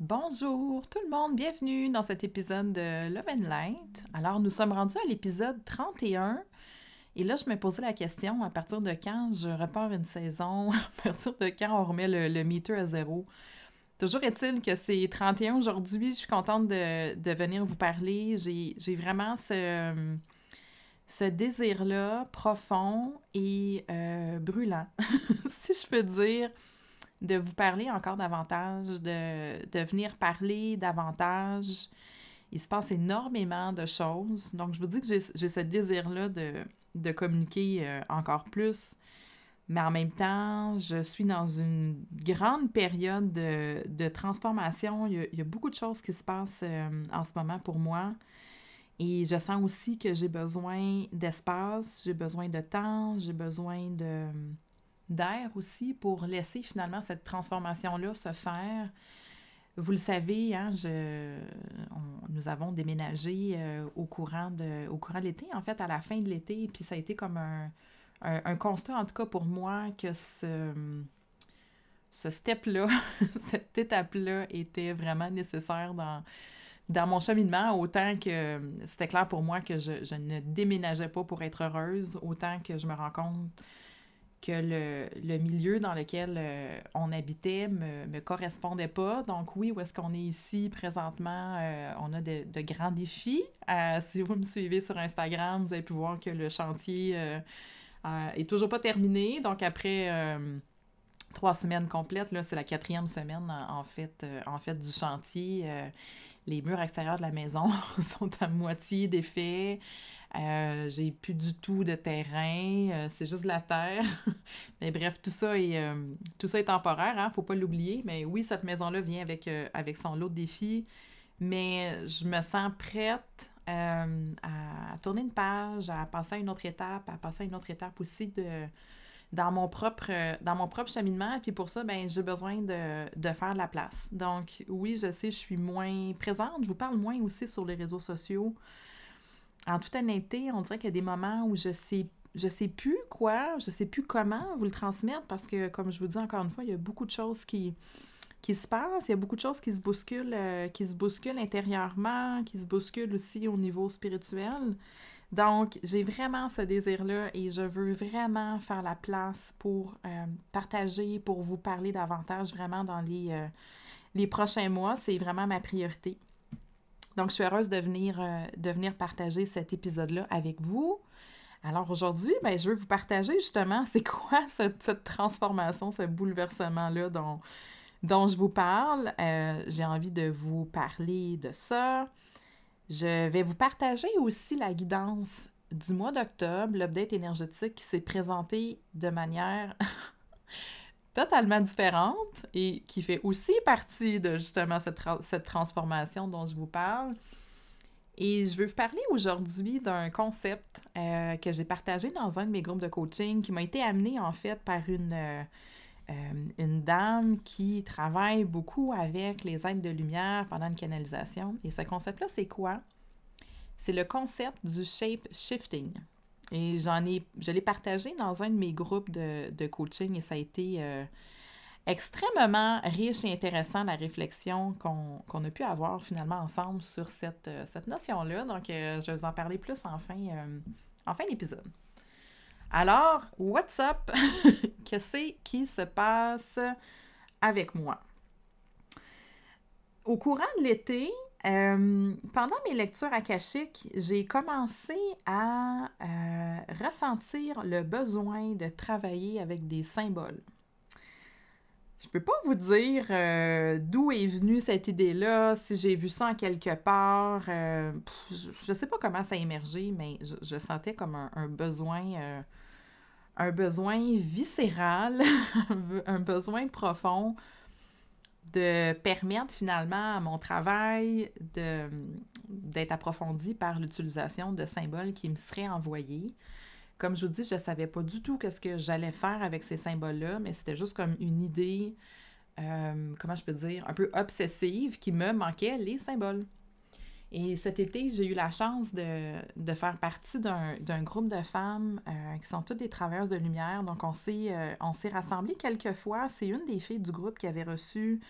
Bonjour tout le monde, bienvenue dans cet épisode de Love and Light. Alors nous sommes rendus à l'épisode 31 et là je me posais la question à partir de quand je repars une saison, à partir de quand on remet le, le meter à zéro? Toujours est-il que c'est 31 aujourd'hui, je suis contente de, venir vous parler. J'ai vraiment ce, ce désir-là profond et euh, brûlant, si je peux dire de vous parler encore davantage, de, de venir parler davantage. Il se passe énormément de choses. Donc, je vous dis que j'ai ce désir-là de, de, communiquer euh, encore plus. Mais en même temps, je suis dans une grande période de, de transformation. Il y, a, beaucoup de choses qui se passent euh, en ce moment pour moi. Et je sens aussi que j'ai besoin d'espace, j'ai besoin de temps, j'ai besoin de d'air aussi pour laisser finalement cette transformation-là se faire. Vous le savez, hein, nous avons déménagé euh, au courant de l'été, en fait, à la fin de l'été, puis ça a été comme un, un, constat, en tout cas pour moi, que ce, ce step-là, cette étape-là était vraiment nécessaire dans, dans mon cheminement, autant que c'était clair pour moi que je, je, ne déménageais pas pour être heureuse, autant que je me rends compte que le, le, milieu dans lequel euh, on habitait me, me correspondait pas. Donc oui, où est-ce qu'on est ici présentement? Euh, on a de, de grands défis. Euh, si vous me suivez sur Instagram, vous avez pu voir que le chantier est toujours pas terminé. Donc après trois semaines complètes, là, c'est la quatrième semaine en, fait, en fait du chantier. les murs extérieurs de la maison sont à moitié défaits. Euh, j'ai plus du tout de terrain, euh, c'est juste de la terre. mais bref, tout ça est, euh, tout ça est temporaire, hein, faut pas l'oublier. Mais oui, cette maison-là vient avec, euh, avec son lot de défis. Mais je me sens prête à, tourner une page, à passer à une autre étape, à passer à une autre étape aussi de, dans, mon propre, dans mon propre cheminement. Puis pour ça, ben, j'ai besoin de, de faire de la place. Donc oui, je sais, je suis moins présente. Je vous parle moins aussi sur les réseaux sociaux en toute honnêteté, on dirait qu'il y a des moments où je sais je sais plus quoi, je sais plus comment vous le transmettre parce que, comme je vous dis encore une fois, il y a beaucoup de choses qui, qui se passent, il y a beaucoup de choses qui se bousculent, euh, qui se bousculent intérieurement, qui se bousculent aussi au niveau spirituel. Donc, j'ai vraiment ce désir-là et je veux vraiment faire la place pour euh, partager, pour vous parler davantage vraiment dans les, euh, les prochains mois. C'est vraiment ma priorité. Donc, je suis heureuse de venir, euh, de venir partager cet épisode-là avec vous. Alors aujourd'hui, ben, je veux vous partager justement c'est quoi cette, transformation, ce bouleversement-là dont, dont je vous parle. Euh, J'ai envie de vous parler de ça. Je vais vous partager aussi la guidance du mois d'octobre, l'update énergétique qui s'est présenté de manière totalement différente et qui fait aussi partie de justement cette, cette transformation dont je vous parle. Et je veux vous parler aujourd'hui d'un concept euh, que j'ai partagé dans un de mes groupes de coaching qui m'a été amené en fait par une, euh, une dame qui travaille beaucoup avec les aides de lumière pendant une canalisation. Et ce concept-là, c'est quoi? C'est le concept du shape shifting. Et j'en ai, je l'ai partagé dans un de mes groupes de, de coaching et ça a été euh, extrêmement riche et intéressant la réflexion qu'on qu a pu avoir finalement ensemble sur cette, euh, cette notion-là. Donc, euh, je vais vous en parler plus en fin, en fin d'épisode. Alors, what's up? Qu'est-ce qui se passe avec moi? Au courant de l'été, euh, pendant mes lectures akashiques, j'ai commencé à euh, ressentir le besoin de travailler avec des symboles. Je peux pas vous dire euh, d'où est venue cette idée-là, si j'ai vu ça en quelque part. je, ne sais pas comment ça a émergé, mais je, sentais comme un, besoin, un besoin viscéral, un besoin profond de permettre finalement à mon travail d'être approfondi par l'utilisation de symboles qui me seraient envoyés. Comme je vous dis, je ne savais pas du tout ce que j'allais faire avec ces symboles-là, mais c'était juste comme une idée, euh, comment je peux dire, un peu obsessive qui me manquait les symboles. Et cet été, j'ai eu la chance de, faire partie d'un groupe de femmes euh, qui sont toutes des travailleuses de lumière. Donc, on s'est euh, rassemblés quelques fois. C'est une des filles du groupe qui avait reçu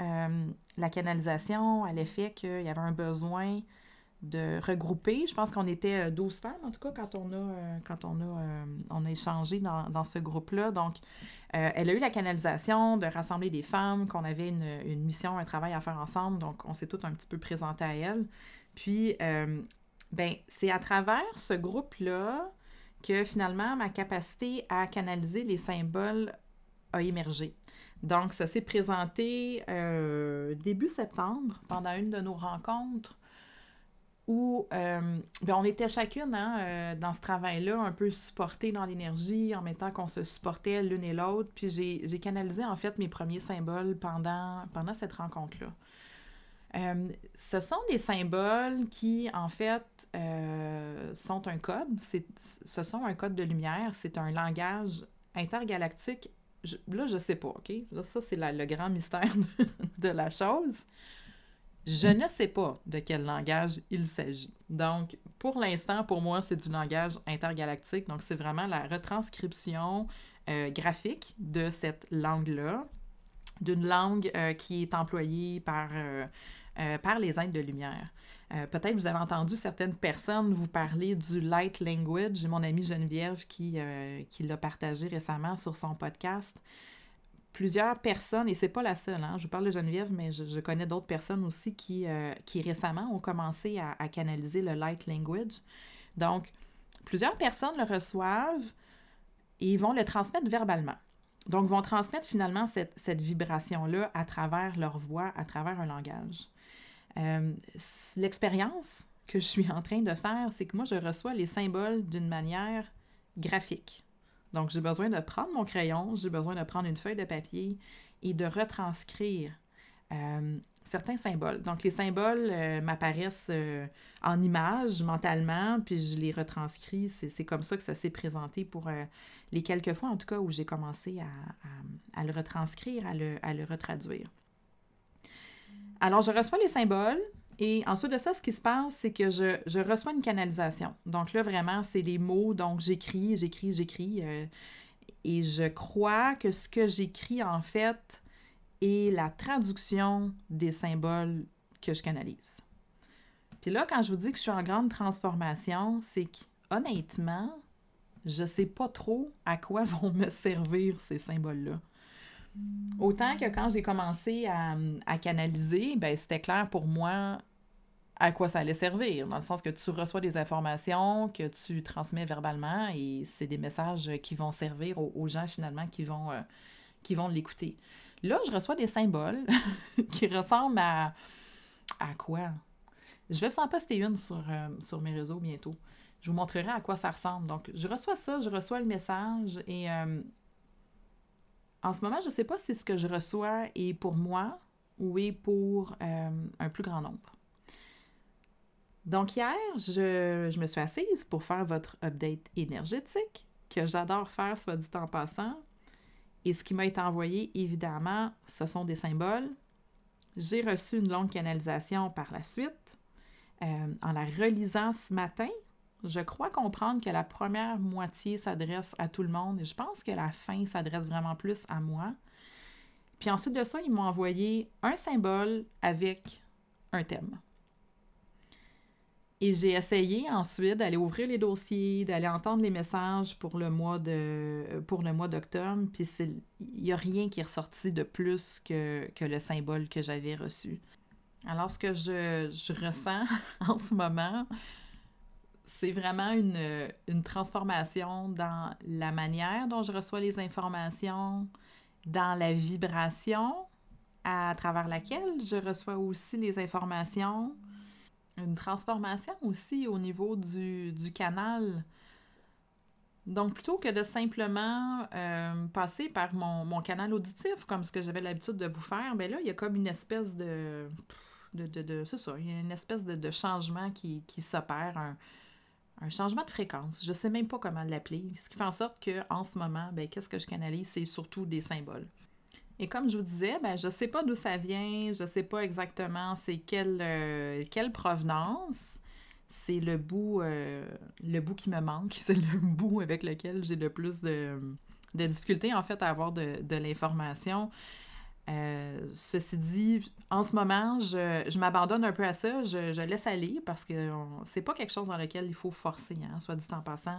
euh, la canalisation à l'effet qu'il y avait un besoin de regrouper. Je pense qu'on était 12 femmes, en tout cas, quand on a, quand on a, on a échangé dans, ce groupe-là. Donc, elle a eu la canalisation de rassembler des femmes, qu'on avait une, mission, un travail à faire ensemble. Donc, on s'est tout un petit peu présenté à elle. Puis, euh, ben, c'est à travers ce groupe-là que finalement ma capacité à canaliser les symboles a émergé. Donc, ça s'est présenté euh, début septembre pendant une de nos rencontres où euh, ben, on était chacune hein, dans ce travail-là, un peu supportées dans l'énergie, en même temps qu'on se supportait l'une et l'autre. Puis j'ai canalisé en fait mes premiers symboles pendant, pendant cette rencontre-là. Euh, ce sont des symboles qui, en fait, euh, sont un code. Ce sont un code de lumière. C'est un langage intergalactique. là, je sais pas, OK? Là, ça, c'est le grand mystère de, la chose. Je ne sais pas de quel langage il s'agit. Donc, pour l'instant, pour moi, c'est du langage intergalactique. Donc, c'est vraiment la retranscription euh, graphique de cette langue-là d'une langue qui est employée par euh, par les êtres de lumière. Euh, peut-être vous avez entendu certaines personnes vous parler du light language. J'ai mon amie Geneviève euh, qui l'a partagé récemment sur son podcast. Plusieurs personnes, et c'est pas la seule, hein, je vous parle de Geneviève, mais je, connais d'autres personnes aussi qui, qui récemment ont commencé à, canaliser le light language. Donc, plusieurs personnes le reçoivent et vont le transmettre verbalement. Donc, vont transmettre finalement cette, cette vibration-là à travers leur voix, à travers un langage. Euh, l'expérience que je suis en train de faire, c'est que moi, je reçois les symboles d'une manière graphique. Donc, j'ai besoin de prendre mon crayon, j'ai besoin de prendre une feuille de papier et de retranscrire euh, certains symboles. Donc, les symboles euh, m'apparaissent en images mentalement, puis je les retranscris. C'est comme ça que ça s'est présenté pour les quelques fois, en tout cas, où j'ai commencé à, le retranscrire, à le, à le retraduire. Alors, je reçois les symboles. Et ensuite de ça, ce qui se passe, c'est que je, reçois une canalisation. Donc là, vraiment, c'est les mots. Donc, j'écris, j'écris, j'écris. Euh, et je crois que ce que j'écris, en fait, est la traduction des symboles que je canalise. Puis là, quand je vous dis que je suis en grande transformation, c'est que, honnêtement, je ne sais pas trop à quoi vont me servir ces symboles-là. Autant que quand j'ai commencé à, canaliser, ben, c'était clair pour moi à quoi ça allait servir, dans le sens que tu reçois des informations que tu transmets verbalement et c'est des messages qui vont servir aux, gens finalement qui vont, euh, vont l'écouter. Là, je reçois des symboles qui ressemblent à... à quoi? Je vais vous en poster une sur, euh, sur mes réseaux bientôt. Je vous montrerai à quoi ça ressemble. Donc, je reçois ça, je reçois le message et euh, en ce moment, je ne sais pas si ce que je reçois est pour moi ou est pour un plus grand nombre. Donc hier, je, me suis assise pour faire votre update énergétique, que j'adore faire, soit dit en passant. Et ce qui m'a été envoyé, évidemment, ce sont des symboles. J'ai reçu une longue canalisation par la suite. Euh, en la relisant ce matin, je crois comprendre que la première moitié s'adresse à tout le monde et je pense que la fin s'adresse vraiment plus à moi. Puis ensuite de ça, ils m'ont envoyé un symbole avec un thème. Et j'ai essayé ensuite d'aller ouvrir les dossiers, d'aller entendre les messages pour le mois de pour le mois d'octobre, puis il n'y a rien qui est ressorti de plus que, que le symbole que j'avais reçu. Alors, ce que je, je ressens en ce moment, c'est vraiment une, une, transformation dans la manière dont je reçois les informations, dans la vibration à travers laquelle je reçois aussi les informations, une transformation aussi au niveau du, du canal. Donc, plutôt que de simplement euh, passer par mon, mon, canal auditif, comme ce que j'avais l'habitude de vous faire, ben là, il y a comme une espèce de... de, de, de c'est ça, il y a une espèce de, de changement qui, qui s'opère, un, un, changement de fréquence. Je ne sais même pas comment l'appeler. Ce qui fait en sorte qu'en ce moment, ben, qu'est-ce que je canalise? C'est surtout des symboles. Et comme je vous disais, ben, je ne sais pas d'où ça vient, je ne sais pas exactement c'est quelle, euh, quelle provenance. C'est le bout, euh, le bout qui me manque, c'est le bout avec lequel j'ai le plus de, de difficultés en fait à avoir de, de l'information. Euh, ceci dit, en ce moment, je, je m'abandonne un peu à ça, je, je laisse aller parce que c'est pas quelque chose dans lequel il faut forcer, hein, soit dit en passant.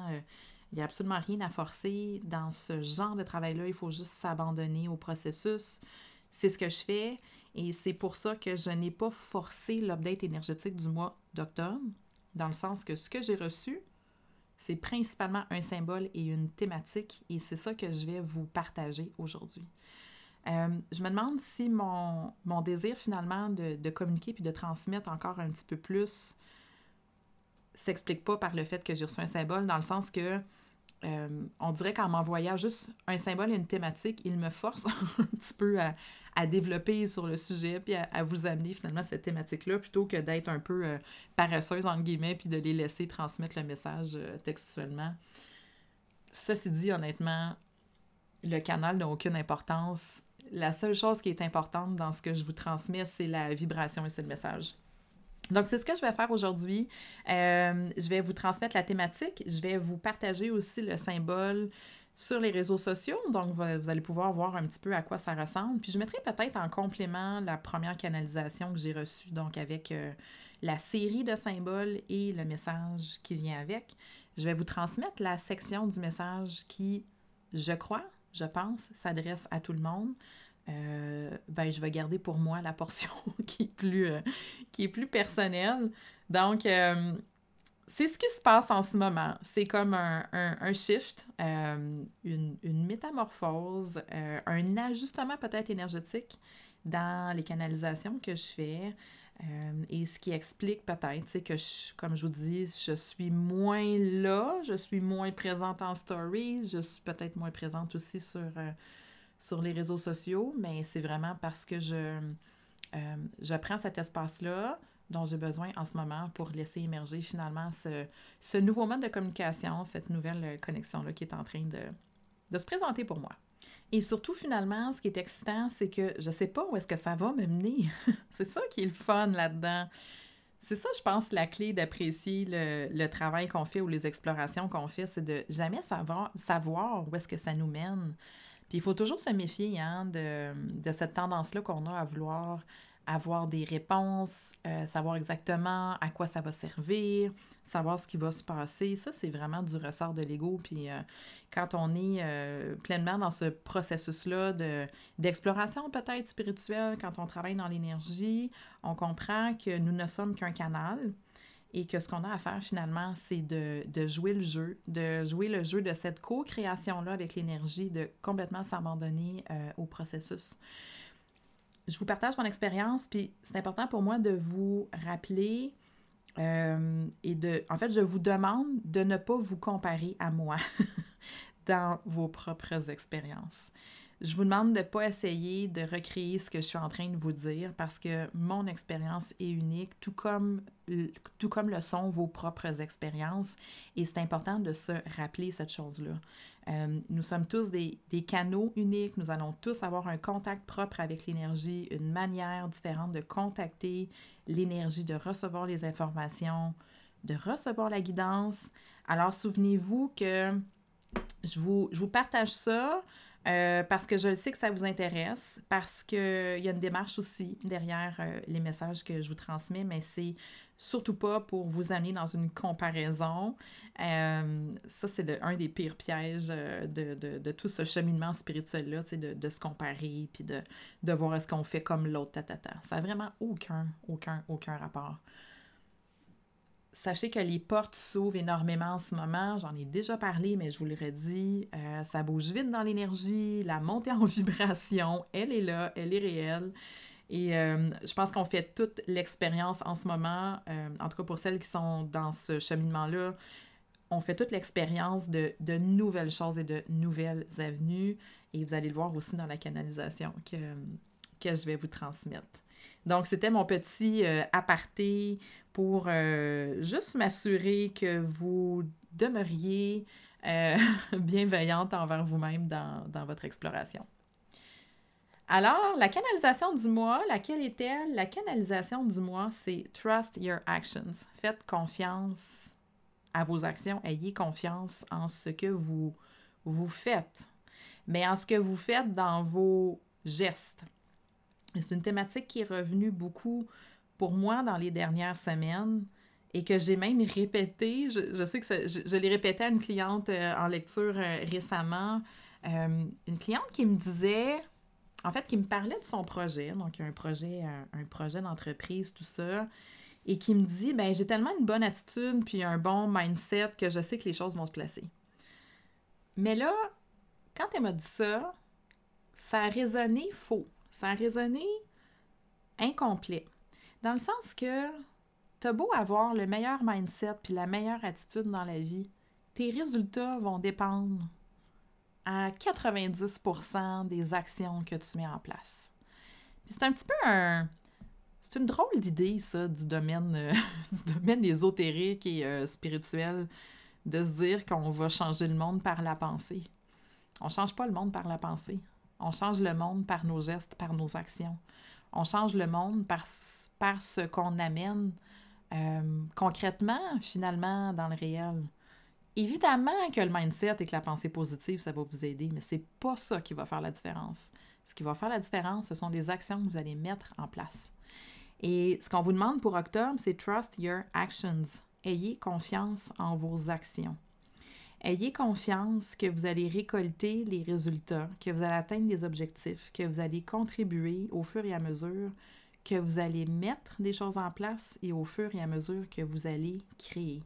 Il n'y a absolument rien à forcer dans ce genre de travail-là. Il faut juste s'abandonner au processus. C'est ce que je fais et c'est pour ça que je n'ai pas forcé l'update énergétique du mois d'octobre, dans le sens que ce que j'ai reçu, c'est principalement un symbole et une thématique et c'est ça que je vais vous partager aujourd'hui. Euh, je me demande si mon, mon désir finalement de, de communiquer puis de transmettre encore un petit peu plus s'explique pas par le fait que j'ai reçu un symbole, dans le sens que euh, on dirait qu'en m'envoyant juste un symbole et une thématique, il me force un petit peu à, développer sur le sujet, puis à, vous amener finalement cette thématique-là, plutôt que d'être un peu euh, paresseuse, entre guillemets, puis de les laisser transmettre le message euh, textuellement. Ceci dit, honnêtement, le canal n'a aucune importance. La seule chose qui est importante dans ce que je vous transmets, c'est la vibration et c'est le message. Donc, c'est ce que je vais faire aujourd'hui. Euh, je vais vous transmettre la thématique. Je vais vous partager aussi le symbole sur les réseaux sociaux. Donc, vous, allez pouvoir voir un petit peu à quoi ça ressemble. Puis, je mettrai peut-être en complément la première canalisation que j'ai reçue, donc avec euh, la série de symboles et le message qui vient avec. Je vais vous transmettre la section du message qui, je crois, je pense, s'adresse à tout le monde. Euh, ben, je vais garder pour moi la portion qui est plus, euh, qui est plus personnelle. Donc, euh, c'est ce qui se passe en ce moment. C'est comme un, un, shift, une, une, métamorphose, un ajustement peut-être énergétique dans les canalisations que je fais. et ce qui explique peut-être, que, comme je vous dis, je suis moins là, je suis moins présente en stories, je suis peut-être moins présente aussi sur sur les réseaux sociaux, mais c'est vraiment parce que je, euh, prends cet espace-là dont j'ai besoin en ce moment pour laisser émerger finalement ce, nouveau mode de communication, cette nouvelle connexion-là qui est en train de, de se présenter pour moi. Et surtout, finalement, ce qui est excitant, c'est que je ne sais pas où est-ce que ça va me mener. c'est ça qui est le fun là-dedans. C'est ça, je pense, la clé d'apprécier le, le, travail qu'on fait ou les explorations qu'on fait, c'est de jamais savoir, savoir où est-ce que ça nous mène. Puis il faut toujours se méfier hein, de, de, cette tendance-là qu'on a à vouloir avoir des réponses, euh, savoir exactement à quoi ça va servir, savoir ce qui va se passer. Ça, c'est vraiment du ressort de l'ego. Puis euh, quand on est euh, pleinement dans ce processus-là d'exploration peut-être spirituelle, quand on travaille dans l'énergie, on comprend que nous ne sommes qu'un canal et que ce qu'on a à faire finalement, c'est de, de, jouer le jeu, de jouer le jeu de cette co-création-là avec l'énergie, de complètement s'abandonner euh, au processus. Je vous partage mon expérience, puis c'est important pour moi de vous rappeler euh, et de... En fait, je vous demande de ne pas vous comparer à moi dans vos propres expériences. Je vous demande de ne pas essayer de recréer ce que je suis en train de vous dire parce que mon expérience est unique, tout comme, tout comme le sont vos propres expériences. Et c'est important de se rappeler cette chose-là. Euh, nous sommes tous des, des, canaux uniques, nous allons tous avoir un contact propre avec l'énergie, une manière différente de contacter l'énergie, de recevoir les informations, de recevoir la guidance. Alors souvenez-vous que je vous, je vous partage ça Euh, parce que je le sais que ça vous intéresse, parce qu'il y a une démarche aussi derrière euh, les messages que je vous transmets, mais c'est surtout pas pour vous amener dans une comparaison. Euh, ça, c'est un des pires pièges de, de, tout ce cheminement spirituel-là, de, de se comparer, puis de, de voir est-ce qu'on fait comme l'autre, tatata. Ça n'a vraiment aucun, aucun, aucun rapport. Sachez que les portes s'ouvrent énormément en ce moment. J'en ai déjà parlé, mais je vous le redis. Euh, ça bouge vite dans l'énergie. La montée en vibration, elle est là, elle est réelle. Et euh, je pense qu'on fait toute l'expérience en ce moment, euh, en tout cas pour celles qui sont dans ce cheminement-là, on fait toute l'expérience de, de, nouvelles choses et de nouvelles avenues. Et vous allez le voir aussi dans la canalisation que, que je vais vous transmettre. Donc, c'était mon petit euh, aparté pour euh, juste m'assurer que vous demeuriez euh, bienveillante envers vous-même dans, dans, votre exploration. Alors, la canalisation du mois, laquelle est-elle? La canalisation du mois, c'est Trust Your Actions. Faites confiance à vos actions. Ayez confiance en ce que vous, vous faites, mais en ce que vous faites dans vos gestes. C'est une thématique qui est revenue beaucoup pour moi dans les dernières semaines et que j'ai même répété. Je, sais que je, l'ai répété à une cliente euh, en lecture euh, récemment. Euh, une cliente qui me disait, en fait, qui me parlait de son projet, donc un projet, un, projet d'entreprise, tout ça, et qui me dit, ben j'ai tellement une bonne attitude puis un bon mindset que je sais que les choses vont se placer. Mais là, quand elle m'a dit ça, ça a résonné faux. Ça a résonné incomplet. Dans le sens que t'as beau avoir le meilleur mindset puis la meilleure attitude dans la vie, tes résultats vont dépendre à 90% des actions que tu mets en place. c'est un petit peu un... C'est une drôle d'idée, ça, du domaine, euh, du domaine ésotérique et euh, spirituel, de se dire qu'on va changer le monde par la pensée. On change pas le monde par la pensée. On change le monde par nos gestes, par nos actions. On change le monde par, ce qu'on amène euh, concrètement, finalement, dans le réel. Évidemment que le mindset et que la pensée positive, ça va vous aider, mais c'est pas ça qui va faire la différence. Ce qui va faire la différence, ce sont les actions que vous allez mettre en place. Et ce qu'on vous demande pour octobre, c'est Trust Your Actions. Ayez confiance en vos actions. Ayez confiance que vous allez récolter les résultats, que vous allez atteindre les objectifs, que vous allez contribuer au fur et à mesure que vous allez mettre des choses en place et au fur et à mesure que vous allez créer.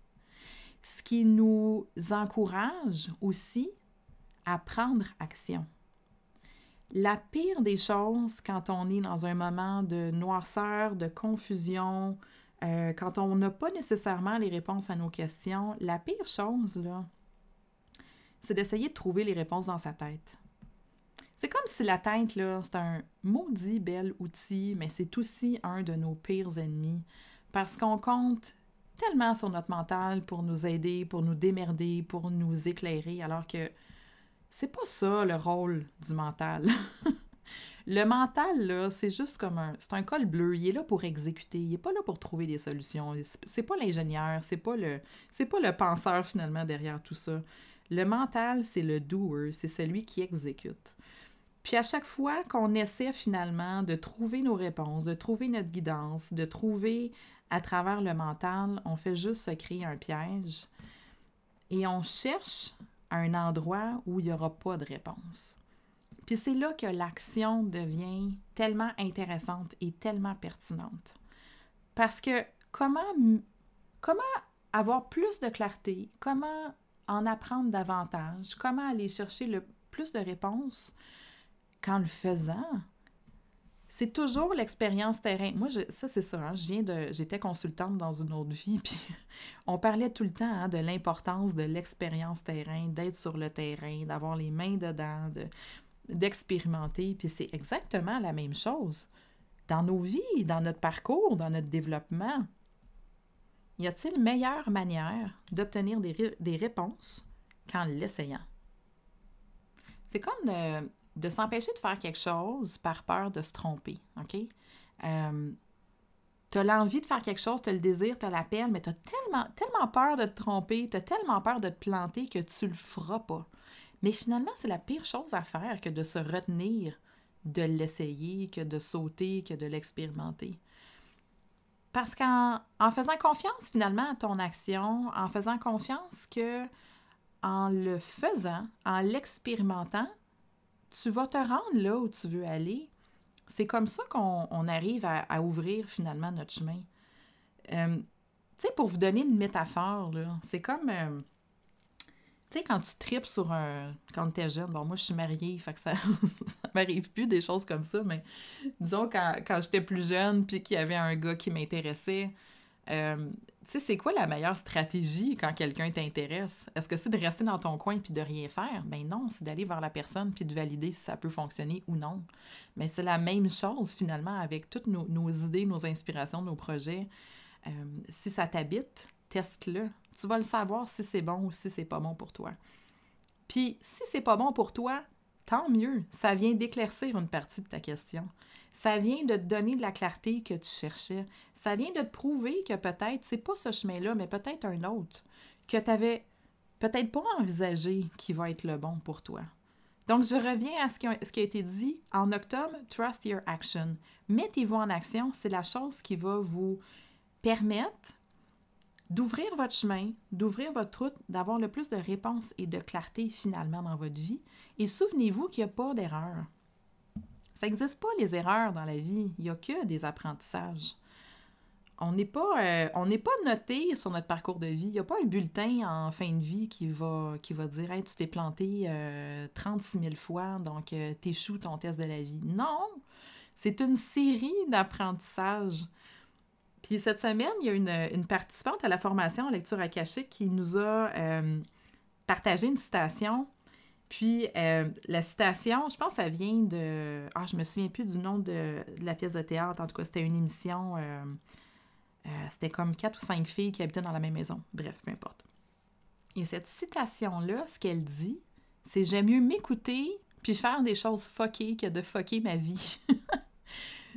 Ce qui nous encourage aussi à prendre action. La pire des choses quand on est dans un moment de noirceur, de confusion, euh, quand on n'a pas nécessairement les réponses à nos questions, la pire chose, là, c'est d'essayer de trouver les réponses dans sa tête. C'est comme si la tête, là, c'est un maudit bel outil, mais c'est aussi un de nos pires ennemis parce qu'on compte tellement sur notre mental pour nous aider, pour nous démerder, pour nous éclairer, alors que c'est pas ça le rôle du mental. le mental, là, c'est juste comme un. C'est un col bleu. Il est là pour exécuter. Il est pas là pour trouver des solutions. C'est pas l'ingénieur. C'est pas le. C'est pas le penseur finalement derrière tout ça. Le mental, c'est le doer, c'est celui qui exécute. Puis à chaque fois qu'on essaie finalement de trouver nos réponses, de trouver notre guidance, de trouver à travers le mental, on fait juste se créer un piège et on cherche un endroit où il n'y aura pas de réponse. Puis c'est là que l'action devient tellement intéressante et tellement pertinente. Parce que comment, comment avoir plus de clarté, comment en apprendre davantage, comment aller chercher le plus de réponses qu'en le faisant. C'est toujours l'expérience terrain. Moi, ça, c'est ça. Hein, je viens de. J'étais consultante dans une autre vie, puis on parlait tout le temps hein, de l'importance de l'expérience terrain, d'être sur le terrain, d'avoir les mains dedans, de, d'expérimenter. Puis c'est exactement la même chose dans nos vies, dans notre parcours, dans notre développement. Y a-t-il meilleure manière d'obtenir des, réponses qu'en l'essayant? C'est comme de, s'empêcher de faire quelque chose par peur de se tromper? Euh, tu as l'envie de faire quelque chose, tu le désir, tu as l'appel, mais tu as tellement, tellement peur de te tromper, tu as tellement peur de te planter que tu le feras pas. Mais finalement, c'est la pire chose à faire que de se retenir de l'essayer, que de sauter, que de l'expérimenter. Parce qu'en en faisant confiance finalement à ton action, en faisant confiance que en le faisant, en l'expérimentant, tu vas te rendre là où tu veux aller. C'est comme ça qu'on arrive à, ouvrir finalement notre chemin. Euh, tu sais, pour vous donner une métaphore, c'est comme... Euh, tu sais, quand tu tripes sur un. Quand tu es jeune, bon, moi, je suis mariée, fait que ça, ça m'arrive plus des choses comme ça, mais disons, quand, quand j'étais plus jeune, puis qu'il y avait un gars qui m'intéressait, euh, tu sais, c'est quoi la meilleure stratégie quand quelqu'un t'intéresse? Est-ce que c'est de rester dans ton coin puis de rien faire? Ben non, c'est d'aller vers la personne puis de valider si ça peut fonctionner ou non. Mais c'est la même chose finalement avec toutes nos, nos idées, nos inspirations, nos projets. Euh, si ça t'habite, teste-le. Tu vas le savoir si c'est bon ou si c'est pas bon pour toi. Puis, si c'est pas bon pour toi, tant mieux. Ça vient d'éclaircir une partie de ta question. Ça vient de te donner de la clarté que tu cherchais. Ça vient de te prouver que peut-être c'est pas ce chemin-là, mais peut-être un autre que tu avais peut-être pas envisagé qui va être le bon pour toi. Donc, je reviens à ce qui a, ce qui a été dit en octobre, Trust Your Action. Mettez-vous en action, c'est la chose qui va vous permettre d'ouvrir votre chemin, d'ouvrir votre route, d'avoir le plus de réponses et de clarté finalement dans votre vie. Et souvenez-vous qu'il n'y a pas d'erreur. Ça n'existe pas les erreurs dans la vie, il n'y a que des apprentissages. On n'est pas, euh, on n'est pas noté sur notre parcours de vie. Il n'y a pas un bulletin en fin de vie qui va, qui va dire hey, tu t'es planté 36 euh, 000 fois, donc euh, t'échoues ton test de la vie. Non! C'est une série d'apprentissages. Puis cette semaine, il y a une, participante à la formation en lecture akashique qui nous a euh, partagé une citation. Puis euh, la citation, je pense que ça vient de... Ah, je me souviens plus du nom de, la pièce de théâtre. En tout cas, c'était une émission... Euh, c'était comme quatre ou cinq filles qui habitaient dans la même maison. Bref, peu importe. Et cette citation-là, ce qu'elle dit, c'est « J'aime mieux m'écouter puis faire des choses fuckées que de fucker ma vie. »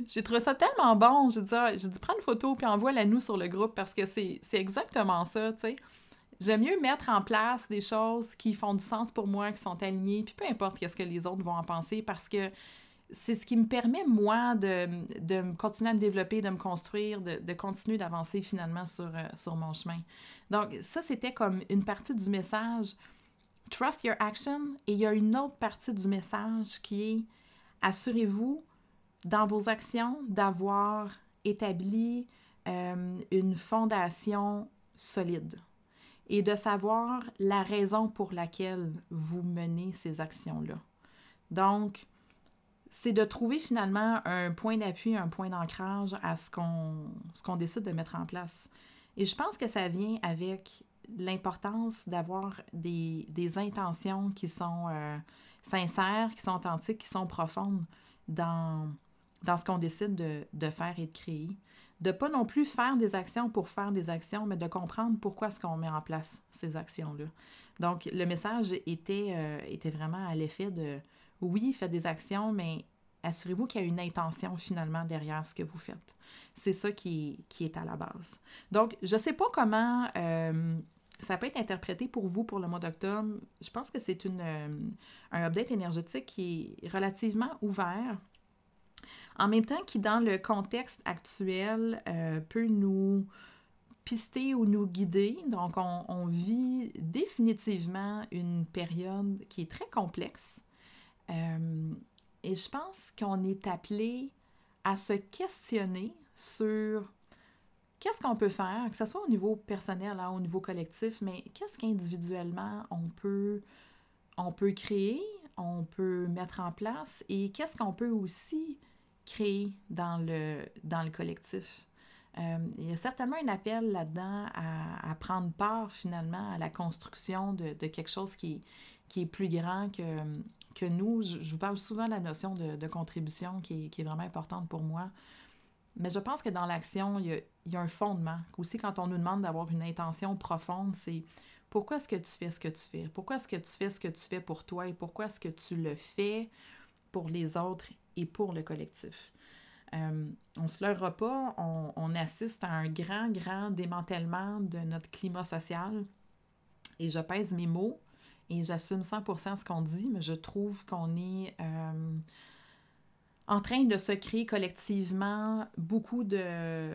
J'ai trouvé ça tellement bon. J'ai dit, ah, prends une photo puis envoie-la nous sur le groupe parce que c'est, exactement ça, tu sais. J'aime mieux mettre en place des choses qui font du sens pour moi, qui sont alignées, puis peu importe qu'est-ce que les autres vont en penser parce que c'est ce qui me permet, moi, de, de continuer à me développer, de me construire, de, de continuer d'avancer finalement sur, euh, sur mon chemin. Donc, ça, c'était comme une partie du message Trust your action. Et il y a une autre partie du message qui est Assurez-vous dans vos actions d'avoir établi euh, une fondation solide et de savoir la raison pour laquelle vous menez ces actions-là. Donc, c'est de trouver finalement un point d'appui, un point d'ancrage à ce qu'on, qu'on décide de mettre en place. Et je pense que ça vient avec l'importance d'avoir des, des, intentions qui sont euh, sincères, qui sont authentiques, qui sont profondes dans, dans ce qu'on décide de, faire et de créer. De pas non plus faire des actions pour faire des actions, mais de comprendre pourquoi est-ce qu'on met en place ces actions-là. Donc, le message était, euh, était vraiment à l'effet de oui, faites des actions, mais assurez-vous qu'il y a une intention finalement derrière ce que vous faites. C'est ça qui, qui, est à la base. Donc, je ne sais pas comment euh, ça peut être interprété pour vous pour le mois d'octobre. Je pense que c'est une, euh, un update énergétique qui est relativement ouvert en même temps qui, dans le contexte actuel, euh, peut nous pister ou nous guider. Donc, on, vit définitivement une période qui est très complexe. Euh, et je pense qu'on est appelé à se questionner sur qu'est-ce qu'on peut faire, que ce soit au niveau personnel, hein, au niveau collectif, mais qu'est-ce qu'individuellement on peut, on peut créer, on peut mettre en place et qu'est-ce qu'on peut aussi créer dans le, dans le collectif. Euh, il y a certainement un appel là-dedans à, prendre part finalement à la construction de, quelque chose qui, qui, est plus grand que, que nous. Je, vous parle souvent de la notion de, contribution qui est, qui est, vraiment importante pour moi. Mais je pense que dans l'action, il y, a, un fondement. Aussi, quand on nous demande d'avoir une intention profonde, c'est pourquoi est-ce que tu fais ce que tu fais? Pourquoi est-ce que tu fais ce que tu fais pour toi et pourquoi est-ce que tu le fais pour les autres et pour le collectif. Euh, on ne se leurra pas, on, assiste à un grand, grand démantèlement de notre climat social. Et je pèse mes mots. et j'assume 100% ce qu'on dit, mais je trouve qu'on est euh, en train de se créer collectivement beaucoup de,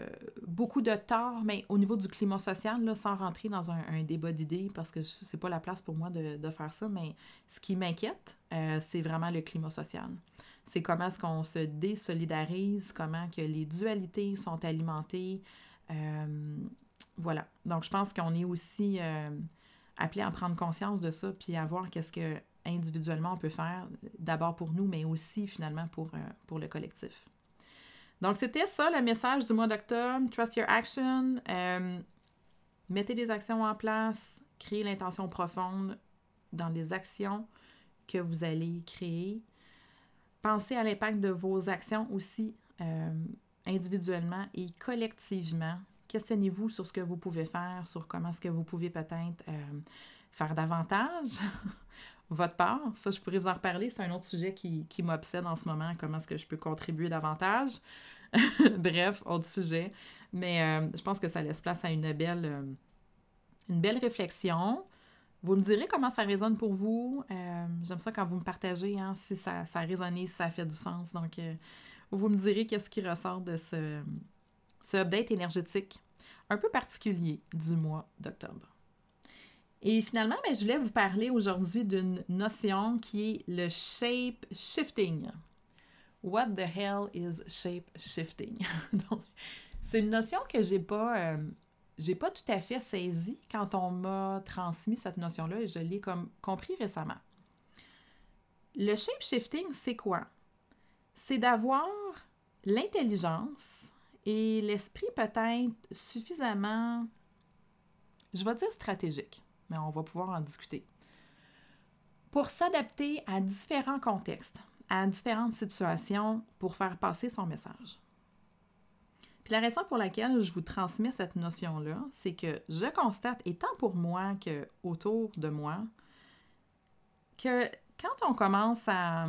beaucoup de torts, mais au niveau du climat social, sans rentrer dans un, débat d'idées, parce que c'est pas la place pour moi de, faire ça, mais ce qui m'inquiète, euh, c'est vraiment le climat social. C'est comment est-ce qu'on se désolidarise, comment que les dualités sont alimentées. Euh, voilà. Donc, je pense qu'on est aussi euh, appelé à prendre conscience de ça, puis à voir qu'est-ce que individuellement on peut faire, d'abord pour nous, mais aussi finalement pour, euh, pour le collectif. Donc, c'était ça le message du mois d'octobre. Trust your action. Mettez des actions en place. Créez l'intention profonde dans les actions que vous allez créer. Pensez à l'impact de vos actions aussi euh, individuellement et collectivement. Questionnez-vous sur ce que vous pouvez faire, sur comment est-ce que vous pouvez peut-être faire davantage? Votre part. Ça, je pourrais vous en reparler. C'est un autre sujet qui, m'obsède en ce moment. Comment est-ce que je peux contribuer davantage? Bref, autre sujet. Mais euh, je pense que ça laisse place à une belle, euh, une belle réflexion. Vous me direz comment ça résonne pour vous. Euh, j'aime ça quand vous me partagez, hein, si ça, ça a résonné, si ça fait du sens. Donc, vous me direz qu'est-ce qui ressort de ce, ce update énergétique un peu particulier du mois d'octobre. Et finalement, ben, je voulais vous parler aujourd'hui d'une notion qui est le shape shifting. What the hell is shape shifting? c'est une notion que j'ai pas, euh, j'ai pas tout à fait saisie quand on m'a transmis cette notion-là et je l'ai comme compris récemment. Le shape shifting, c'est quoi? C'est d'avoir l'intelligence et l'esprit peut-être suffisamment, je vais dire stratégique mais on va pouvoir en discuter. Pour s'adapter à différents contextes, à différentes situations, pour faire passer son message. Puis la raison pour laquelle je vous transmets cette notion-là, c'est que je constate, et tant pour moi que autour de moi, que quand on commence à,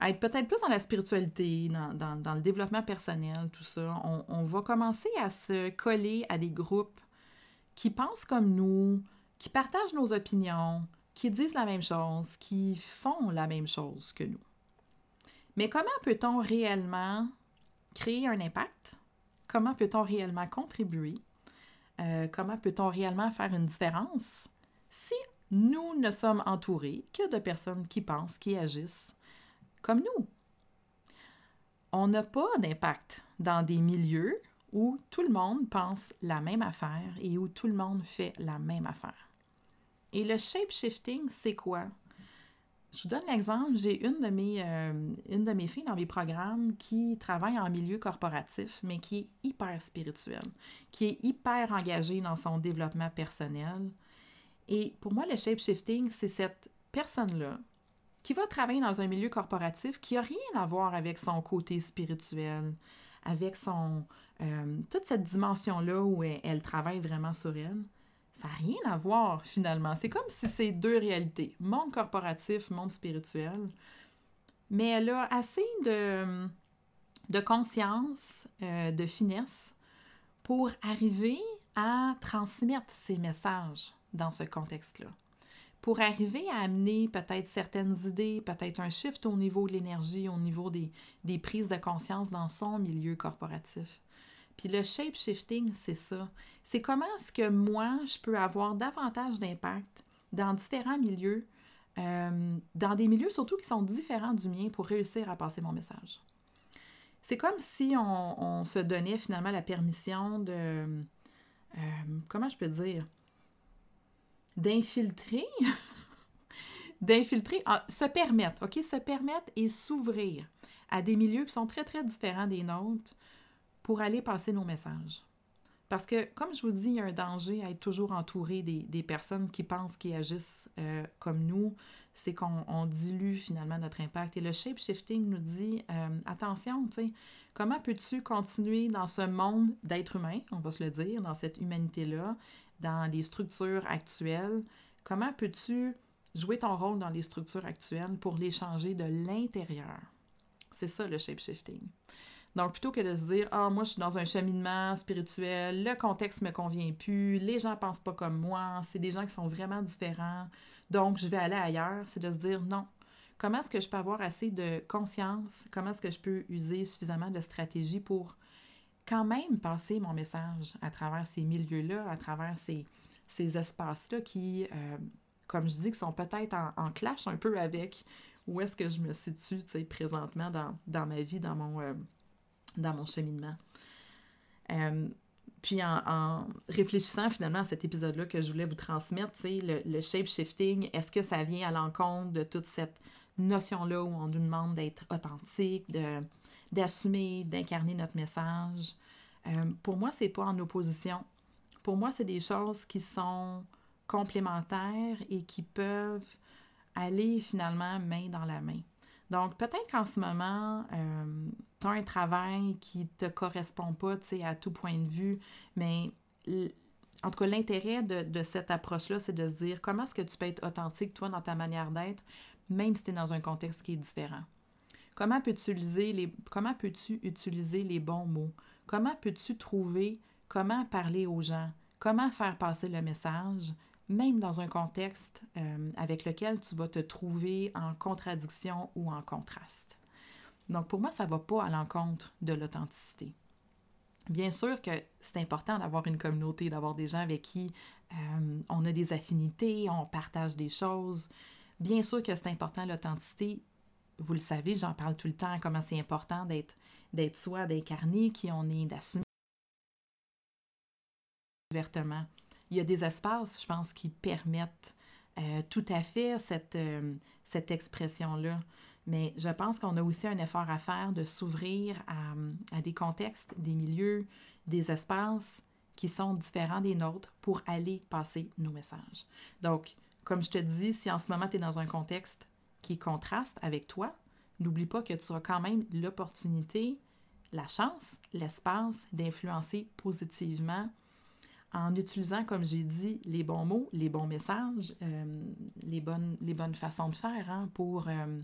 être peut-être plus dans la spiritualité, dans, le développement personnel, tout ça, on, on, va commencer à se coller à des groupes qui pensent comme nous, qui partagent nos opinions, qui disent la même chose, qui font la même chose que nous. Mais comment peut-on réellement créer un impact? Comment peut-on réellement contribuer? Euh, comment peut-on réellement faire une différence? Si nous ne sommes entourés que de personnes qui pensent, qui agissent comme nous? On n'a pas d'impact dans des milieux où tout le monde pense la même affaire et où tout le monde fait la même affaire. Et le shape shifting, c'est quoi? Je vous donne l'exemple, j'ai une, de mes, euh, une de mes filles dans mes programmes qui travaille en milieu corporatif, mais qui est hyper spirituelle, qui est hyper engagée dans son développement personnel. Et pour moi, le shape shifting, c'est cette personne-là qui va travailler dans un milieu corporatif qui n'a rien à voir avec son côté spirituel, avec son euh, toute cette dimension-là où elle travaille vraiment sur elle ça n'a rien à voir finalement. C'est comme si c'est deux réalités, monde corporatif, monde spirituel. Mais elle a assez de, de conscience, euh, de finesse pour arriver à transmettre ses messages dans ce contexte-là. Pour arriver à amener peut-être certaines idées, peut-être un shift au niveau de l'énergie, au niveau des, des prises de conscience dans son milieu corporatif. Puis le shape shifting, c'est ça. C'est comment est-ce que moi, je peux avoir davantage d'impact dans différents milieux, euh, dans des milieux surtout qui sont différents du mien pour réussir à passer mon message. C'est comme si on, se donnait finalement la permission de, euh, comment je peux dire, d'infiltrer, d'infiltrer, ah, se permettre, OK, se permettre et s'ouvrir à des milieux qui sont très, très différents des nôtres, pour aller passer nos messages. Parce que, comme je vous dis, il y a un danger à être toujours entouré des, personnes qui pensent, qui agissent euh, comme nous. C'est qu'on dilue finalement notre impact. Et le shape shifting nous dit euh, attention, comment peux-tu continuer dans ce monde d'êtres humains, on va se le dire, dans cette humanité-là, dans les structures actuelles? Comment peux-tu jouer ton rôle dans les structures actuelles pour les changer de l'intérieur? C'est ça le shape shifting. Donc, plutôt que de se dire, ah, moi, je suis dans un cheminement spirituel, le contexte me convient plus, les gens pensent pas comme moi, c'est des gens qui sont vraiment différents, donc je vais aller ailleurs, c'est de se dire, non. Comment est-ce que je peux avoir assez de conscience? Comment est-ce que je peux user suffisamment de stratégie pour quand même passer mon message à travers ces milieux-là, à travers ces, ces espaces-là qui, euh, comme je dis, qui sont peut-être en, clash un peu avec où est-ce que je me situe présentement dans, dans, ma vie, dans mon, euh, dans mon cheminement. Euh, puis en, réfléchissant finalement à cet épisode-là que je voulais vous transmettre, le, le shape-shifting, est-ce que ça vient à l'encontre de toute cette notion-là où on nous demande d'être authentique, d'assumer, d'incarner notre message? Euh, pour moi, c'est pas en opposition. Pour moi, c'est des choses qui sont complémentaires et qui peuvent aller finalement main dans la main. Donc, peut-être qu'en ce moment, euh, tu as un travail qui ne te correspond pas à tout point de vue, mais en tout cas, l'intérêt de, cette approche-là, c'est de se dire comment est-ce que tu peux être authentique, toi, dans ta manière d'être, même si tu es dans un contexte qui est différent? Comment peux-tu utiliser les, comment peux-tu utiliser les bons mots? Comment peux-tu trouver comment parler aux gens? Comment faire passer le message? Même dans un contexte euh, avec lequel tu vas te trouver en contradiction ou en contraste. Donc pour moi, ça ne va pas à l'encontre de l'authenticité. Bien sûr que c'est important d'avoir une communauté, d'avoir des gens avec qui euh, on a des affinités, on partage des choses. Bien sûr que c'est important l'authenticité. Vous le savez, j'en parle tout le temps, comment c'est important d'être, d'être soi, d'incarner qui on est, d'assumer ouvertement il y a des espaces, je pense, qui permettent euh, tout à fait cette, euh, cette expression-là. Mais je pense qu'on a aussi un effort à faire de s'ouvrir à, des contextes, des milieux, des espaces qui sont différents des nôtres pour aller passer nos messages. Donc, comme je te dis, si en ce moment tu es dans un contexte qui contraste avec toi, n'oublie pas que tu as quand même l'opportunité, la chance, l'espace d'influencer positivement en utilisant, comme j'ai dit, les bons mots, les bons messages, euh, les, bonnes, les bonnes façons de faire hein, pour euh,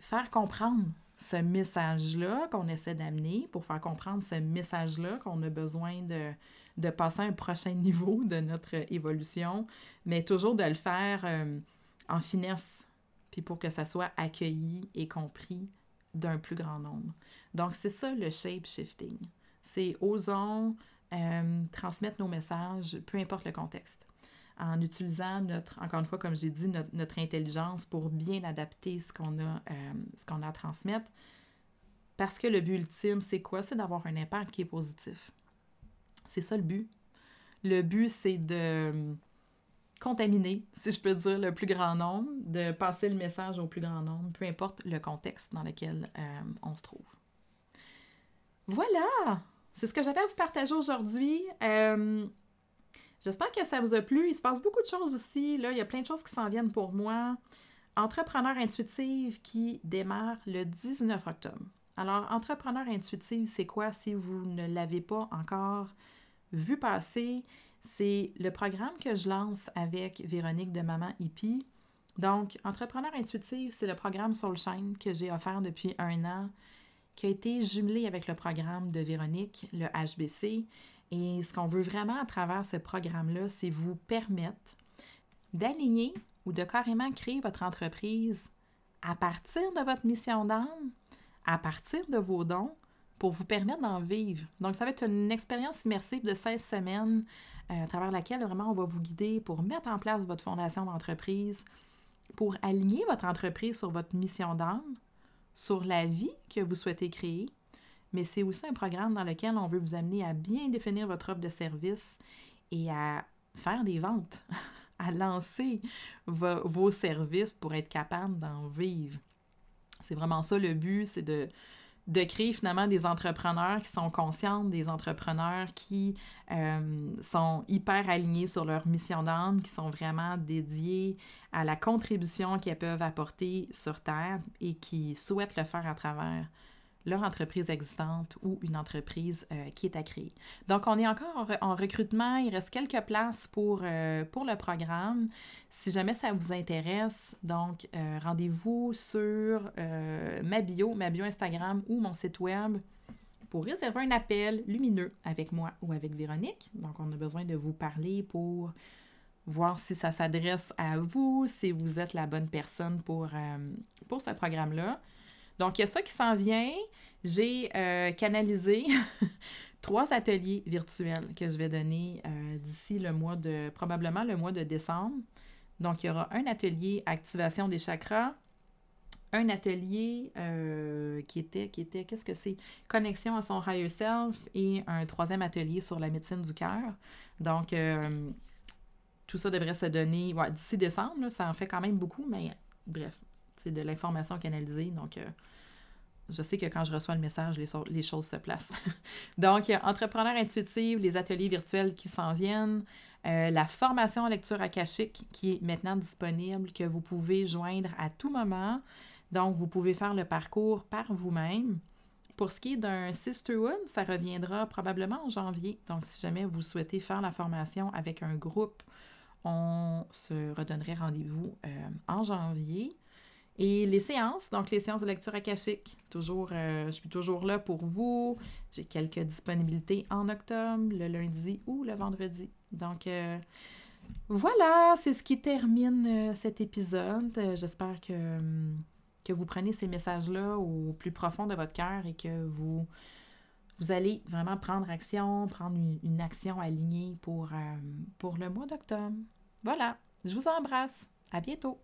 faire comprendre ce message-là qu'on essaie d'amener, pour faire comprendre ce message-là qu'on a besoin de, de passer à un prochain niveau de notre évolution, mais toujours de le faire euh, en finesse, puis pour que ça soit accueilli et compris d'un plus grand nombre. Donc, c'est ça le shape shifting. C'est osons euh, transmettre nos messages, peu importe le contexte, en utilisant notre, encore une fois, comme j'ai dit, notre, intelligence pour bien adapter ce qu'on a, euh, ce qu'on a à transmettre. Parce que le but ultime, c'est quoi? C'est d'avoir un impact qui est positif. C'est ça le but. Le but, c'est de contaminer, si je peux dire, le plus grand nombre, de passer le message au plus grand nombre, peu importe le contexte dans lequel euh, on se trouve. Voilà! C'est ce que j'avais à vous partager aujourd'hui. Euh, j'espère que ça vous a plu. Il se passe beaucoup de choses aussi. Là, il y a plein de choses qui s'en viennent pour moi. Entrepreneur intuitive qui démarre le 19 octobre. Alors, Entrepreneur intuitive, c'est quoi si vous ne l'avez pas encore vu passer? C'est le programme que je lance avec Véronique de Maman Hippie. Donc, Entrepreneur intuitive, c'est le programme sur le chaîne que j'ai offert depuis un an qui a été jumelé avec le programme de Véronique, le HBC. Et ce qu'on veut vraiment à travers ce programme-là, c'est vous permettre d'aligner ou de carrément créer votre entreprise à partir de votre mission d'âme, à partir de vos dons, pour vous permettre d'en vivre. Donc, ça va être une expérience immersive de 16 semaines euh, à travers laquelle vraiment on va vous guider pour mettre en place votre fondation d'entreprise, pour aligner votre entreprise sur votre mission d'âme, sur la vie que vous souhaitez créer, mais c'est aussi un programme dans lequel on veut vous amener à bien définir votre offre de service et à faire des ventes, à lancer vos services pour être capable d'en vivre. C'est vraiment ça le but, c'est de, de créer finalement des entrepreneurs qui sont conscients, des entrepreneurs qui euh, sont hyper alignés sur leur mission d'âme, qui sont vraiment dédiés à la contribution qu'elles peuvent apporter sur Terre et qui souhaitent le faire à travers leur entreprise existante ou une entreprise euh, qui est à créer. Donc, on est encore en, recrutement. Il reste quelques places pour, euh, pour le programme. Si jamais ça vous intéresse, donc euh, rendez-vous sur ma bio, ma bio Instagram ou mon site web pour réserver un appel lumineux avec moi ou avec Véronique. Donc, on a besoin de vous parler pour voir si ça s'adresse à vous, si vous êtes la bonne personne pour, pour ce programme-là. Donc, il y a ça qui s'en vient. J'ai euh, canalisé trois ateliers virtuels que je vais donner euh, d'ici le mois de, probablement le mois de décembre. Donc, il y aura un atelier activation des chakras, un atelier euh, qui était, qui était, qu'est-ce que c'est? Connexion à son higher self et un troisième atelier sur la médecine du cœur. Donc, tout ça devrait se donner d'ici décembre. ça en fait quand même beaucoup, mais bref, c'est de l'information canalisée. Donc, euh, je sais que quand je reçois le message, les, choses se placent. donc, entrepreneur intuitive, les ateliers virtuels qui s'en viennent, euh, la formation en lecture akashique qui est maintenant disponible, que vous pouvez joindre à tout moment. Donc, vous pouvez faire le parcours par vous-même. Pour ce qui est d'un Sisterhood, ça reviendra probablement en janvier. Donc, si jamais vous souhaitez faire la formation avec un groupe, on se redonnerait rendez-vous euh, en janvier. Et les séances, donc les séances de lecture akashique, toujours, euh, je suis toujours là pour vous. J'ai quelques disponibilités en octobre, le lundi ou le vendredi. Donc euh, voilà, c'est ce qui termine euh, cet épisode. J'espère que, vous prenez ces messages-là au plus profond de votre cœur et que vous, allez vraiment prendre action, prendre une, une action alignée pour, pour le mois d'octobre. Voilà, je vous embrasse. À bientôt.